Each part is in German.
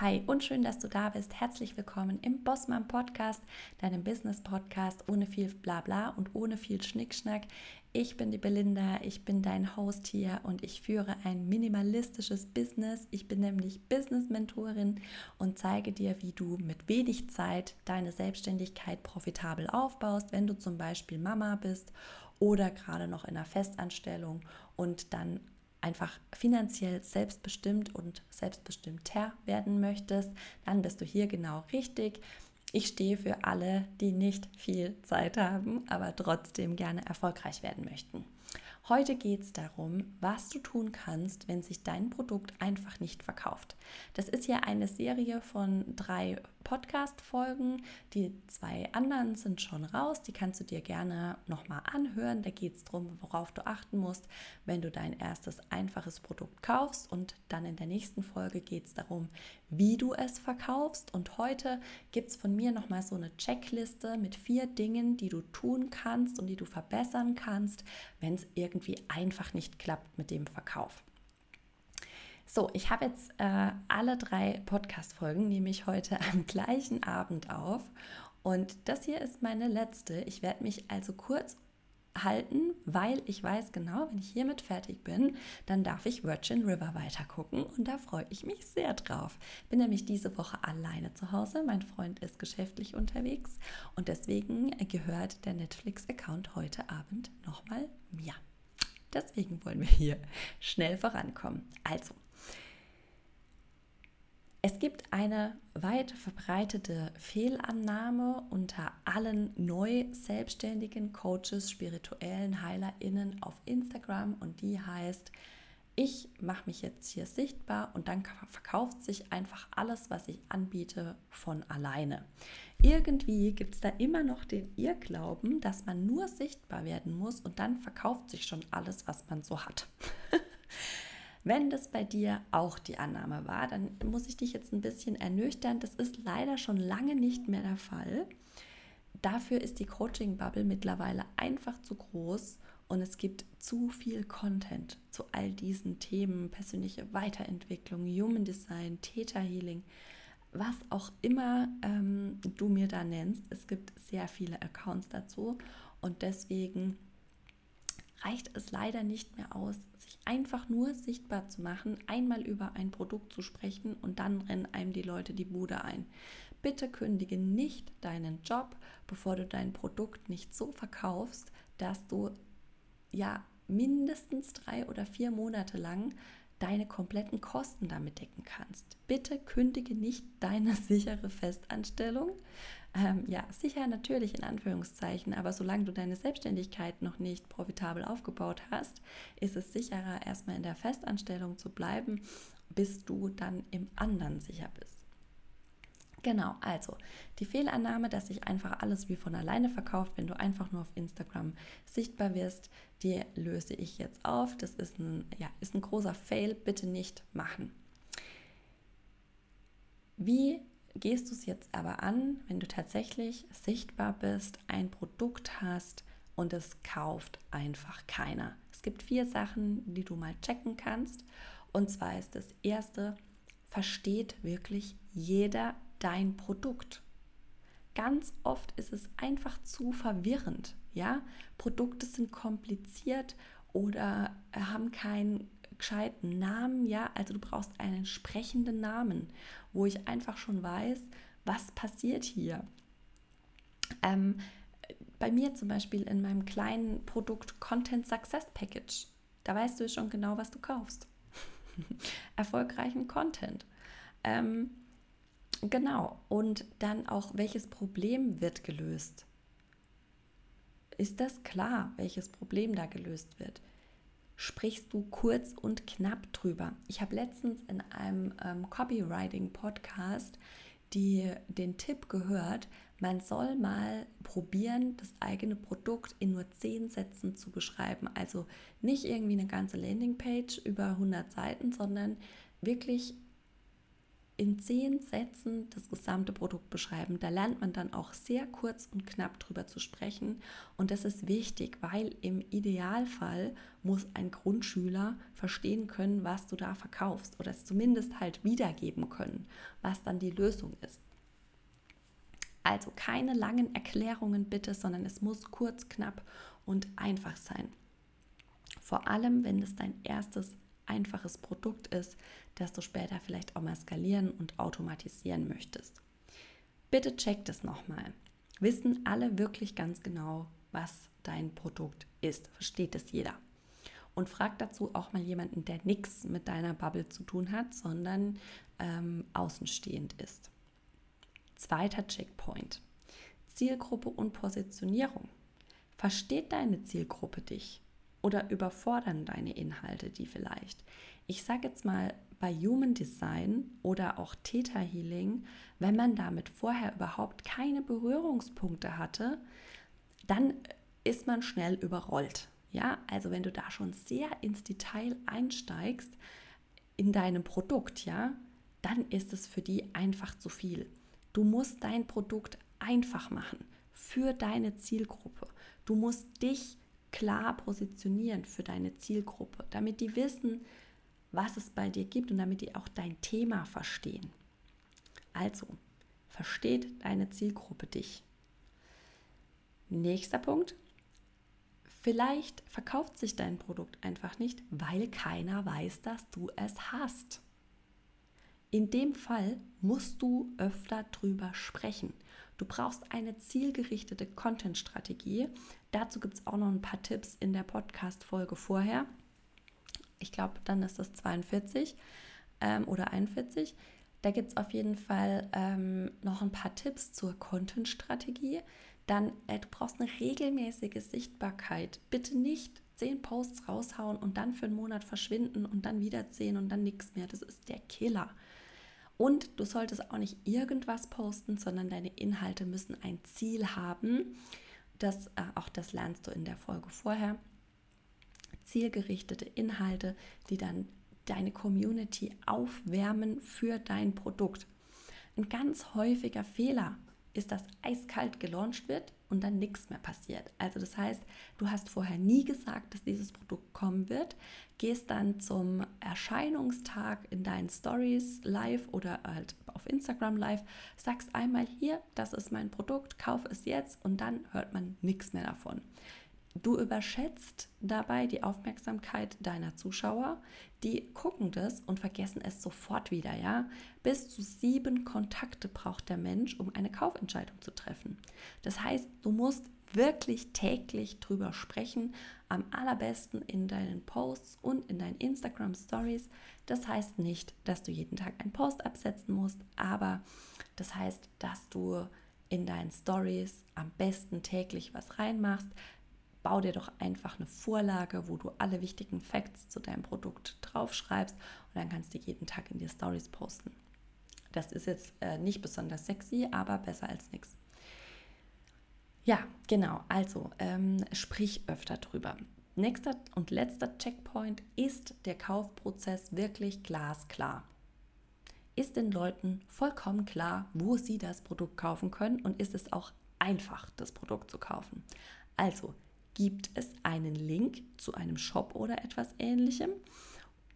Hi und schön, dass du da bist. Herzlich willkommen im Bossmann Podcast, deinem Business Podcast ohne viel Blabla und ohne viel Schnickschnack. Ich bin die Belinda, ich bin dein Host hier und ich führe ein minimalistisches Business. Ich bin nämlich Business Mentorin und zeige dir, wie du mit wenig Zeit deine Selbstständigkeit profitabel aufbaust, wenn du zum Beispiel Mama bist oder gerade noch in einer Festanstellung und dann einfach finanziell selbstbestimmt und selbstbestimmter werden möchtest, dann bist du hier genau richtig. Ich stehe für alle, die nicht viel Zeit haben, aber trotzdem gerne erfolgreich werden möchten. Heute geht es darum, was du tun kannst, wenn sich dein Produkt einfach nicht verkauft. Das ist ja eine Serie von drei Podcast-Folgen. Die zwei anderen sind schon raus. Die kannst du dir gerne nochmal anhören. Da geht es darum, worauf du achten musst, wenn du dein erstes einfaches Produkt kaufst. Und dann in der nächsten Folge geht es darum, wie du es verkaufst. Und heute gibt es von mir nochmal so eine Checkliste mit vier Dingen, die du tun kannst und die du verbessern kannst, wenn es irgendwie einfach nicht klappt mit dem Verkauf. So, ich habe jetzt äh, alle drei Podcast-Folgen, nehme ich heute am gleichen Abend auf. Und das hier ist meine letzte. Ich werde mich also kurz halten, weil ich weiß genau, wenn ich hiermit fertig bin, dann darf ich Virgin River weitergucken und da freue ich mich sehr drauf. Bin nämlich diese Woche alleine zu Hause, mein Freund ist geschäftlich unterwegs und deswegen gehört der Netflix-Account heute Abend nochmal mir. Deswegen wollen wir hier schnell vorankommen. Also, es gibt eine weit verbreitete Fehlannahme unter allen neu selbstständigen Coaches, spirituellen HeilerInnen auf Instagram und die heißt, ich mache mich jetzt hier sichtbar und dann verkauft sich einfach alles, was ich anbiete, von alleine. Irgendwie gibt es da immer noch den Irrglauben, dass man nur sichtbar werden muss und dann verkauft sich schon alles, was man so hat. Wenn das bei dir auch die Annahme war, dann muss ich dich jetzt ein bisschen ernüchtern. Das ist leider schon lange nicht mehr der Fall. Dafür ist die Coaching-Bubble mittlerweile einfach zu groß und es gibt zu viel Content zu all diesen Themen, persönliche Weiterentwicklung, Human Design, Theta Healing, was auch immer ähm, du mir da nennst. Es gibt sehr viele Accounts dazu und deswegen reicht es leider nicht mehr aus, sich einfach nur sichtbar zu machen, einmal über ein Produkt zu sprechen und dann rennen einem die Leute die Bude ein. Bitte kündige nicht deinen Job, bevor du dein Produkt nicht so verkaufst, dass du ja mindestens drei oder vier Monate lang deine kompletten Kosten damit decken kannst. Bitte kündige nicht deine sichere Festanstellung, ähm, ja, sicher natürlich in Anführungszeichen, aber solange du deine Selbstständigkeit noch nicht profitabel aufgebaut hast, ist es sicherer, erstmal in der Festanstellung zu bleiben, bis du dann im anderen sicher bist. Genau, also die Fehlannahme, dass sich einfach alles wie von alleine verkauft, wenn du einfach nur auf Instagram sichtbar wirst, die löse ich jetzt auf. Das ist ein, ja, ist ein großer Fail, bitte nicht machen. Wie gehst du es jetzt aber an, wenn du tatsächlich sichtbar bist, ein Produkt hast und es kauft einfach keiner? Es gibt vier Sachen, die du mal checken kannst. Und zwar ist das erste, versteht wirklich jeder dein Produkt? Ganz oft ist es einfach zu verwirrend. Ja, Produkte sind kompliziert oder haben keinen gescheiten Namen, ja, also du brauchst einen sprechenden Namen, wo ich einfach schon weiß, was passiert hier. Ähm, bei mir zum Beispiel in meinem kleinen Produkt Content Success Package, da weißt du schon genau, was du kaufst. Erfolgreichen Content. Ähm, genau, und dann auch, welches Problem wird gelöst? Ist das klar, welches Problem da gelöst wird? Sprichst du kurz und knapp drüber. Ich habe letztens in einem ähm, Copywriting-Podcast den Tipp gehört, man soll mal probieren, das eigene Produkt in nur zehn Sätzen zu beschreiben. Also nicht irgendwie eine ganze Landingpage über 100 Seiten, sondern wirklich in zehn Sätzen das gesamte Produkt beschreiben. Da lernt man dann auch sehr kurz und knapp drüber zu sprechen. Und das ist wichtig, weil im Idealfall muss ein Grundschüler verstehen können, was du da verkaufst oder es zumindest halt wiedergeben können, was dann die Lösung ist. Also keine langen Erklärungen bitte, sondern es muss kurz, knapp und einfach sein. Vor allem, wenn es dein erstes einfaches Produkt ist, das du später vielleicht auch mal skalieren und automatisieren möchtest. Bitte check das nochmal. Wissen alle wirklich ganz genau, was dein Produkt ist? Versteht es jeder? Und frag dazu auch mal jemanden, der nichts mit deiner Bubble zu tun hat, sondern ähm, außenstehend ist. Zweiter Checkpoint. Zielgruppe und Positionierung. Versteht deine Zielgruppe dich? Oder überfordern deine Inhalte die vielleicht? Ich sage jetzt mal bei Human Design oder auch Theta Healing, wenn man damit vorher überhaupt keine Berührungspunkte hatte, dann ist man schnell überrollt. Ja, also wenn du da schon sehr ins Detail einsteigst in deinem Produkt, ja, dann ist es für die einfach zu viel. Du musst dein Produkt einfach machen für deine Zielgruppe. Du musst dich klar positionieren für deine Zielgruppe, damit die wissen, was es bei dir gibt und damit die auch dein Thema verstehen. Also, versteht deine Zielgruppe dich. Nächster Punkt. Vielleicht verkauft sich dein Produkt einfach nicht, weil keiner weiß, dass du es hast. In dem Fall musst du öfter drüber sprechen. Du brauchst eine zielgerichtete Content-Strategie. Dazu gibt es auch noch ein paar Tipps in der Podcast-Folge vorher. Ich glaube, dann ist das 42 ähm, oder 41. Da gibt es auf jeden Fall ähm, noch ein paar Tipps zur Content-Strategie. Dann, äh, du brauchst eine regelmäßige Sichtbarkeit. Bitte nicht zehn Posts raushauen und dann für einen Monat verschwinden und dann wieder zehn und dann nichts mehr. Das ist der Killer. Und du solltest auch nicht irgendwas posten, sondern deine Inhalte müssen ein Ziel haben. Das, äh, auch das lernst du in der Folge vorher. Zielgerichtete Inhalte, die dann deine Community aufwärmen für dein Produkt. Ein ganz häufiger Fehler ist, dass eiskalt gelauncht wird und dann nichts mehr passiert. Also das heißt, du hast vorher nie gesagt, dass dieses Produkt kommen wird, gehst dann zum Erscheinungstag in deinen Stories live oder halt auf Instagram live, sagst einmal hier, das ist mein Produkt, kauf es jetzt und dann hört man nichts mehr davon. Du überschätzt dabei die Aufmerksamkeit deiner Zuschauer, die gucken das und vergessen es sofort wieder, ja? Bis zu sieben Kontakte braucht der Mensch, um eine Kaufentscheidung zu treffen. Das heißt, du musst wirklich täglich drüber sprechen, am allerbesten in deinen Posts und in deinen Instagram Stories. Das heißt nicht, dass du jeden Tag einen Post absetzen musst, aber das heißt, dass du in deinen Stories am besten täglich was reinmachst, bau dir doch einfach eine Vorlage, wo du alle wichtigen Facts zu deinem Produkt draufschreibst und dann kannst du jeden Tag in die Stories posten. Das ist jetzt äh, nicht besonders sexy, aber besser als nichts. Ja, genau. Also ähm, sprich öfter drüber. Nächster und letzter Checkpoint ist der Kaufprozess wirklich glasklar. Ist den Leuten vollkommen klar, wo sie das Produkt kaufen können und ist es auch einfach, das Produkt zu kaufen? Also gibt es einen Link zu einem Shop oder etwas ähnlichem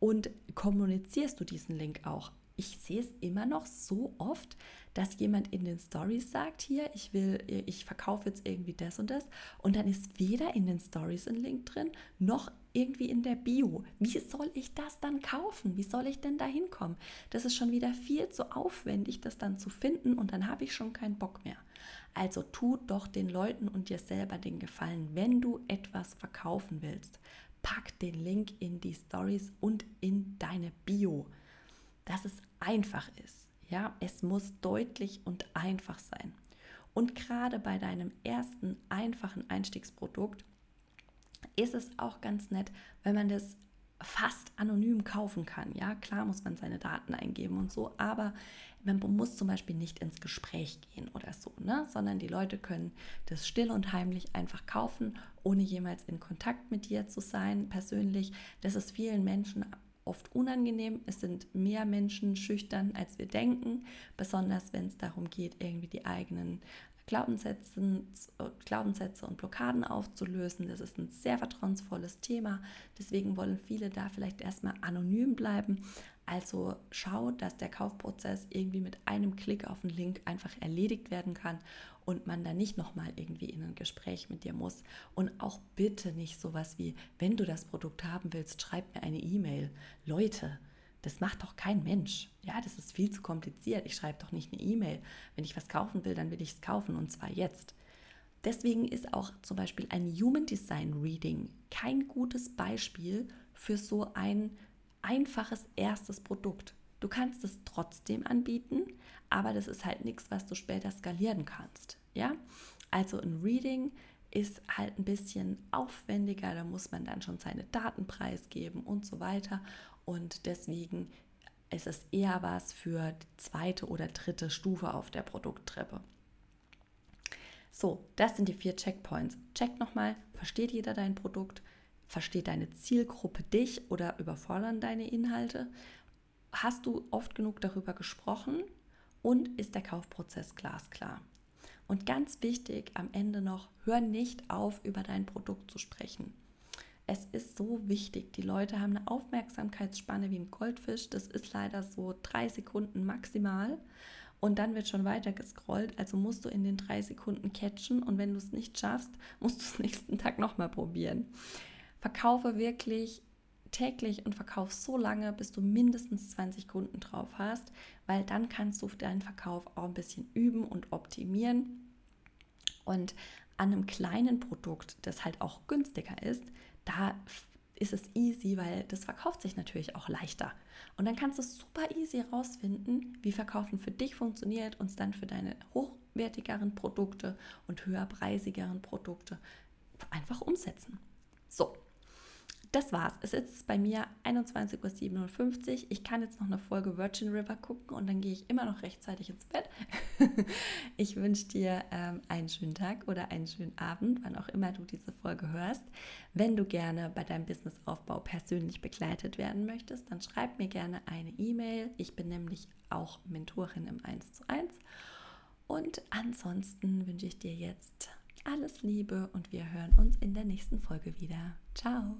und kommunizierst du diesen Link auch. Ich sehe es immer noch so oft, dass jemand in den Stories sagt, hier, ich will, ich verkaufe jetzt irgendwie das und das und dann ist weder in den Stories ein Link drin, noch irgendwie in der Bio. Wie soll ich das dann kaufen? Wie soll ich denn da hinkommen? Das ist schon wieder viel zu aufwendig, das dann zu finden und dann habe ich schon keinen Bock mehr. Also tu doch den Leuten und dir selber den Gefallen, wenn du etwas verkaufen willst. Pack den Link in die Stories und in deine Bio, dass es einfach ist. Ja, es muss deutlich und einfach sein. Und gerade bei deinem ersten einfachen Einstiegsprodukt ist es auch ganz nett, wenn man das fast anonym kaufen kann. Ja, klar muss man seine Daten eingeben und so, aber man muss zum Beispiel nicht ins Gespräch gehen oder so, ne? sondern die Leute können das still und heimlich einfach kaufen, ohne jemals in Kontakt mit dir zu sein, persönlich. Das ist vielen Menschen oft unangenehm. Es sind mehr Menschen schüchtern, als wir denken, besonders wenn es darum geht, irgendwie die eigenen Glaubenssätze, Glaubenssätze und Blockaden aufzulösen. Das ist ein sehr vertrauensvolles Thema. Deswegen wollen viele da vielleicht erstmal anonym bleiben. Also schau, dass der Kaufprozess irgendwie mit einem Klick auf den Link einfach erledigt werden kann und man da nicht nochmal irgendwie in ein Gespräch mit dir muss. Und auch bitte nicht sowas wie, wenn du das Produkt haben willst, schreib mir eine E-Mail. Leute, das macht doch kein Mensch. Ja, das ist viel zu kompliziert. Ich schreibe doch nicht eine E-Mail. Wenn ich was kaufen will, dann will ich es kaufen und zwar jetzt. Deswegen ist auch zum Beispiel ein Human Design Reading kein gutes Beispiel für so ein einfaches erstes Produkt. Du kannst es trotzdem anbieten, aber das ist halt nichts, was du später skalieren kannst. Ja, also ein Reading ist halt ein bisschen aufwendiger, da muss man dann schon seine Daten preisgeben und so weiter. Und deswegen ist es eher was für die zweite oder dritte Stufe auf der Produkttreppe. So, das sind die vier Checkpoints. Check nochmal, versteht jeder dein Produkt? Versteht deine Zielgruppe dich oder überfordern deine Inhalte? Hast du oft genug darüber gesprochen? Und ist der Kaufprozess glasklar? Und ganz wichtig am Ende noch, hör nicht auf, über dein Produkt zu sprechen. Es ist so wichtig. Die Leute haben eine Aufmerksamkeitsspanne wie ein Goldfisch. Das ist leider so drei Sekunden maximal. Und dann wird schon weiter gescrollt. Also musst du in den drei Sekunden catchen. Und wenn du es nicht schaffst, musst du es nächsten Tag nochmal probieren. Verkaufe wirklich täglich und verkauf so lange, bis du mindestens 20 Kunden drauf hast, weil dann kannst du deinen Verkauf auch ein bisschen üben und optimieren. Und an einem kleinen Produkt, das halt auch günstiger ist, da ist es easy, weil das verkauft sich natürlich auch leichter. Und dann kannst du super easy rausfinden, wie Verkaufen für dich funktioniert und es dann für deine hochwertigeren Produkte und höherpreisigeren Produkte einfach umsetzen. So, das war's. Es ist bei mir 21.57 Uhr. Ich kann jetzt noch eine Folge Virgin River gucken und dann gehe ich immer noch rechtzeitig ins Bett. ich wünsche dir ähm, einen schönen Tag oder einen schönen Abend, wann auch immer du diese Folge hörst. Wenn du gerne bei deinem Businessaufbau persönlich begleitet werden möchtest, dann schreib mir gerne eine E-Mail. Ich bin nämlich auch Mentorin im 1 zu 1. Und ansonsten wünsche ich dir jetzt alles Liebe und wir hören uns in der nächsten Folge wieder. Ciao!